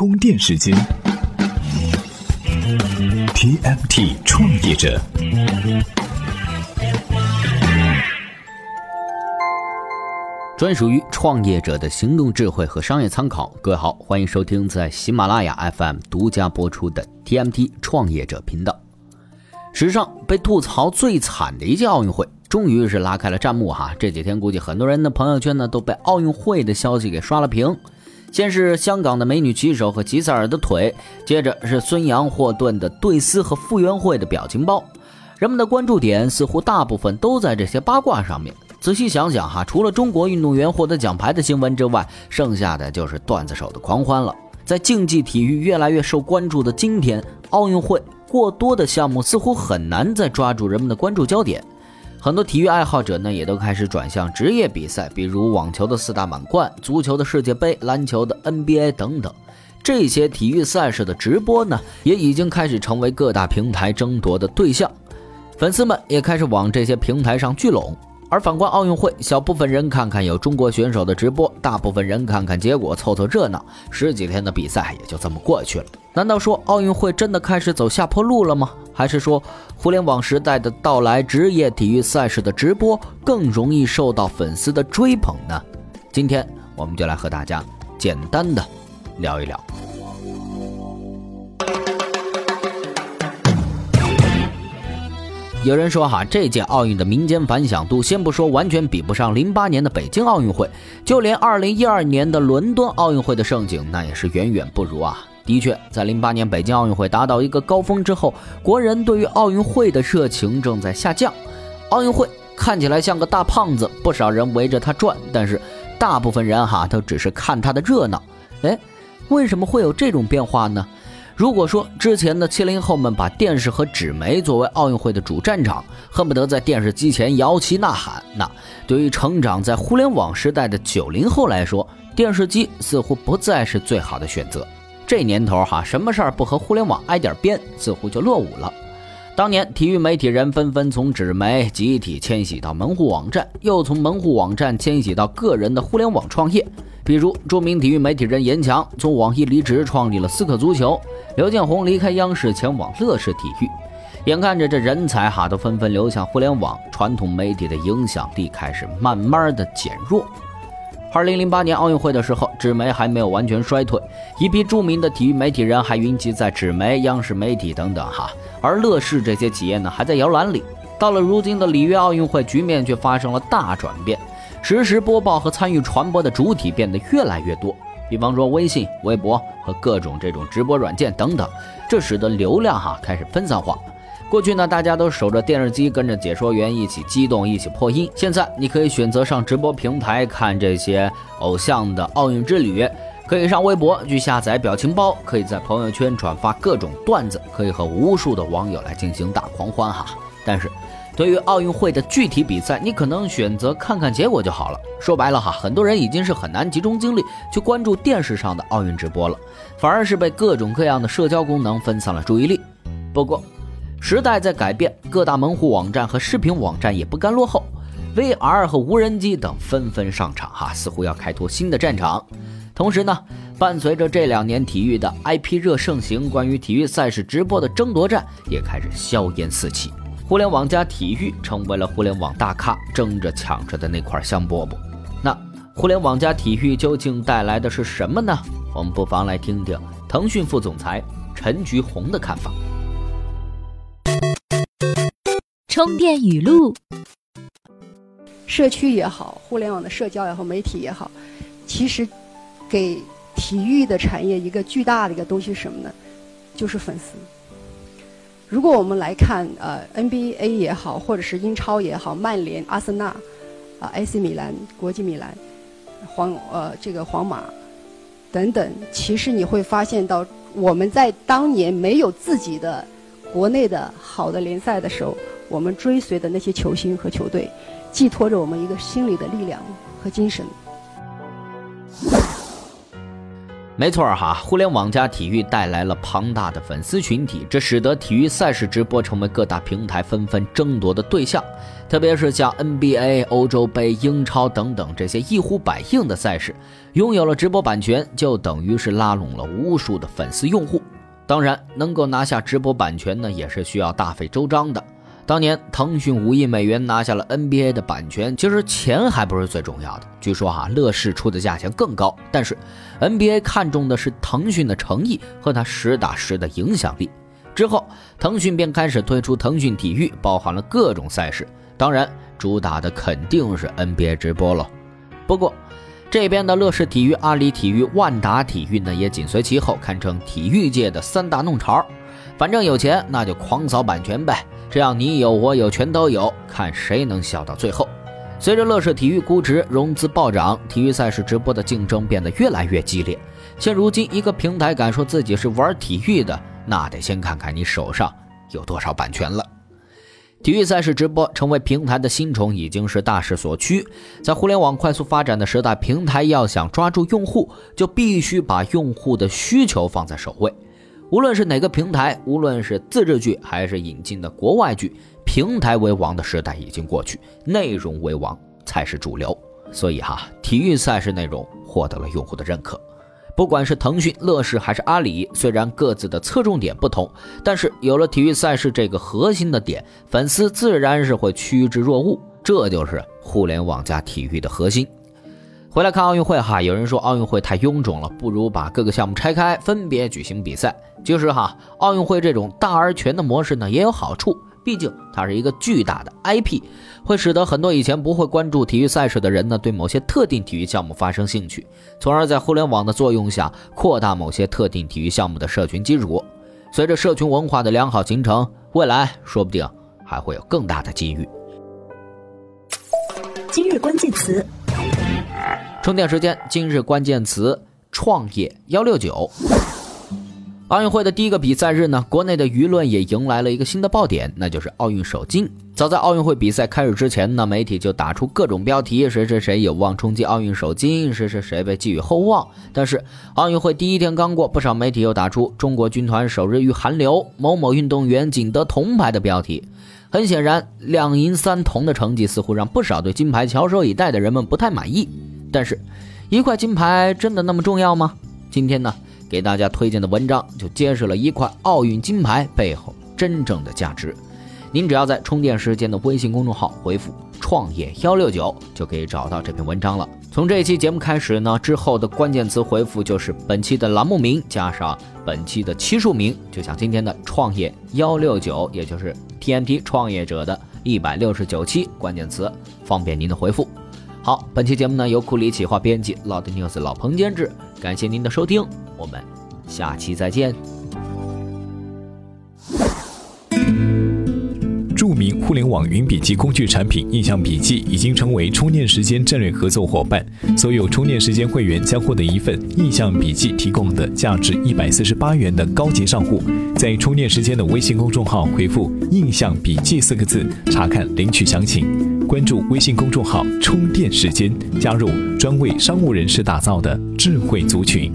充电时间，TMT 创业者，专属于创业者的行动智慧和商业参考。各位好，欢迎收听在喜马拉雅 FM 独家播出的 TMT 创业者频道。史上被吐槽最惨的一届奥运会，终于是拉开了战幕哈。这几天估计很多人的朋友圈呢都被奥运会的消息给刷了屏。先是香港的美女骑手和吉赛尔的腿，接着是孙杨、霍顿的对撕和傅园慧的表情包。人们的关注点似乎大部分都在这些八卦上面。仔细想想哈，除了中国运动员获得奖牌的新闻之外，剩下的就是段子手的狂欢了。在竞技体育越来越受关注的今天，奥运会过多的项目似乎很难再抓住人们的关注焦点。很多体育爱好者呢，也都开始转向职业比赛，比如网球的四大满贯、足球的世界杯、篮球的 NBA 等等。这些体育赛事的直播呢，也已经开始成为各大平台争夺的对象，粉丝们也开始往这些平台上聚拢。而反观奥运会，小部分人看看有中国选手的直播，大部分人看看结果凑凑热闹。十几天的比赛也就这么过去了。难道说奥运会真的开始走下坡路了吗？还是说互联网时代的到来，职业体育赛事的直播更容易受到粉丝的追捧呢？今天我们就来和大家简单的聊一聊。有人说哈，这届奥运的民间反响度，先不说完全比不上零八年的北京奥运会，就连二零一二年的伦敦奥运会的盛景，那也是远远不如啊。的确，在零八年北京奥运会达到一个高峰之后，国人对于奥运会的热情正在下降。奥运会看起来像个大胖子，不少人围着他转，但是大部分人哈都只是看他的热闹。哎，为什么会有这种变化呢？如果说之前的七零后们把电视和纸媒作为奥运会的主战场，恨不得在电视机前摇旗呐喊，那对于成长在互联网时代的九零后来说，电视机似乎不再是最好的选择。这年头哈，什么事儿不和互联网挨点边，似乎就落伍了。当年体育媒体人纷纷从纸媒集体迁徙到门户网站，又从门户网站迁徙到个人的互联网创业。比如著名体育媒体人严强从网易离职，创立了思克足球；刘建宏离开央视，前往乐视体育。眼看着这人才哈都纷纷流向互联网，传统媒体的影响力开始慢慢的减弱。二零零八年奥运会的时候，纸媒还没有完全衰退，一批著名的体育媒体人还云集在纸媒、央视媒体等等哈，而乐视这些企业呢还在摇篮里。到了如今的里约奥运会，局面却发生了大转变。实时播报和参与传播的主体变得越来越多，比方说微信、微博和各种这种直播软件等等，这使得流量哈开始分散化。过去呢，大家都守着电视机跟着解说员一起激动、一起破音。现在你可以选择上直播平台看这些偶像的奥运之旅，可以上微博去下载表情包，可以在朋友圈转发各种段子，可以和无数的网友来进行大狂欢哈。但是。对于奥运会的具体比赛，你可能选择看看结果就好了。说白了哈，很多人已经是很难集中精力去关注电视上的奥运直播了，反而是被各种各样的社交功能分散了注意力。不过，时代在改变，各大门户网站和视频网站也不甘落后，VR 和无人机等纷纷上场哈，似乎要开拓新的战场。同时呢，伴随着这两年体育的 IP 热盛行，关于体育赛事直播的争夺战也开始硝烟四起。互联网加体育成为了互联网大咖争着抢着的那块香饽饽。那互联网加体育究竟带来的是什么呢？我们不妨来听听腾讯副总裁陈菊红的看法。充电语录：社区也好，互联网的社交也好，媒体也好，其实给体育的产业一个巨大的一个东西是什么呢？就是粉丝。如果我们来看，呃，NBA 也好，或者是英超也好，曼联、阿森纳，啊，AC 米兰、国际米兰、皇呃这个皇马等等，其实你会发现到，我们在当年没有自己的国内的好的联赛的时候，我们追随的那些球星和球队，寄托着我们一个心理的力量和精神。没错哈，互联网加体育带来了庞大的粉丝群体，这使得体育赛事直播成为各大平台纷纷争夺的对象。特别是像 NBA、欧洲杯、英超等等这些一呼百应的赛事，拥有了直播版权，就等于是拉拢了无数的粉丝用户。当然，能够拿下直播版权呢，也是需要大费周章的。当年腾讯五亿美元拿下了 NBA 的版权，其实钱还不是最重要的。据说哈，乐视出的价钱更高，但是 NBA 看重的是腾讯的诚意和它实打实的影响力。之后，腾讯便开始推出腾讯体育，包含了各种赛事，当然主打的肯定是 NBA 直播了。不过，这边的乐视体育、阿里体育、万达体育呢，也紧随其后，堪称体育界的三大弄潮儿。反正有钱，那就狂扫版权呗。这样你有我有全都有，看谁能笑到最后。随着乐视体育估值融资暴涨，体育赛事直播的竞争变得越来越激烈。现如今，一个平台敢说自己是玩体育的，那得先看看你手上有多少版权了。体育赛事直播成为平台的新宠，已经是大势所趋。在互联网快速发展的时代，平台要想抓住用户，就必须把用户的需求放在首位。无论是哪个平台，无论是自制剧还是引进的国外剧，平台为王的时代已经过去，内容为王才是主流。所以哈，体育赛事内容获得了用户的认可。不管是腾讯、乐视还是阿里，虽然各自的侧重点不同，但是有了体育赛事这个核心的点，粉丝自然是会趋之若鹜。这就是互联网加体育的核心。回来看奥运会哈，有人说奥运会太臃肿了，不如把各个项目拆开，分别举行比赛。其实哈，奥运会这种大而全的模式呢，也有好处，毕竟它是一个巨大的 IP，会使得很多以前不会关注体育赛事的人呢，对某些特定体育项目发生兴趣，从而在互联网的作用下，扩大某些特定体育项目的社群基础。随着社群文化的良好形成，未来说不定还会有更大的机遇。今日关键词。充电时间，今日关键词：创业幺六九。奥运会的第一个比赛日呢，国内的舆论也迎来了一个新的爆点，那就是奥运首金。早在奥运会比赛开始之前呢，媒体就打出各种标题，谁谁谁有望冲击奥运首金，谁谁谁被寄予厚望。但是奥运会第一天刚过，不少媒体又打出“中国军团首日遇寒流，某某运动员仅得铜牌”的标题。很显然，两银三铜的成绩似乎让不少对金牌翘首以待的人们不太满意。但是，一块金牌真的那么重要吗？今天呢，给大家推荐的文章就揭示了一块奥运金牌背后真正的价值。您只要在充电时间的微信公众号回复“创业幺六九”，就可以找到这篇文章了。从这期节目开始呢，之后的关键词回复就是本期的栏目名加上本期的期数名，就像今天的“创业幺六九”，也就是 TMT 创业者的一百六十九期关键词，方便您的回复。好，本期节目呢由库里企划编辑，老的 news 老彭监制，感谢您的收听，我们下期再见。著名互联网云笔记工具产品印象笔记已经成为充电时间战略合作伙伴，所有充电时间会员将获得一份印象笔记提供的价值一百四十八元的高级账户，在充电时间的微信公众号回复“印象笔记”四个字查看领取详情。关注微信公众号“充电时间”，加入专为商务人士打造的智慧族群。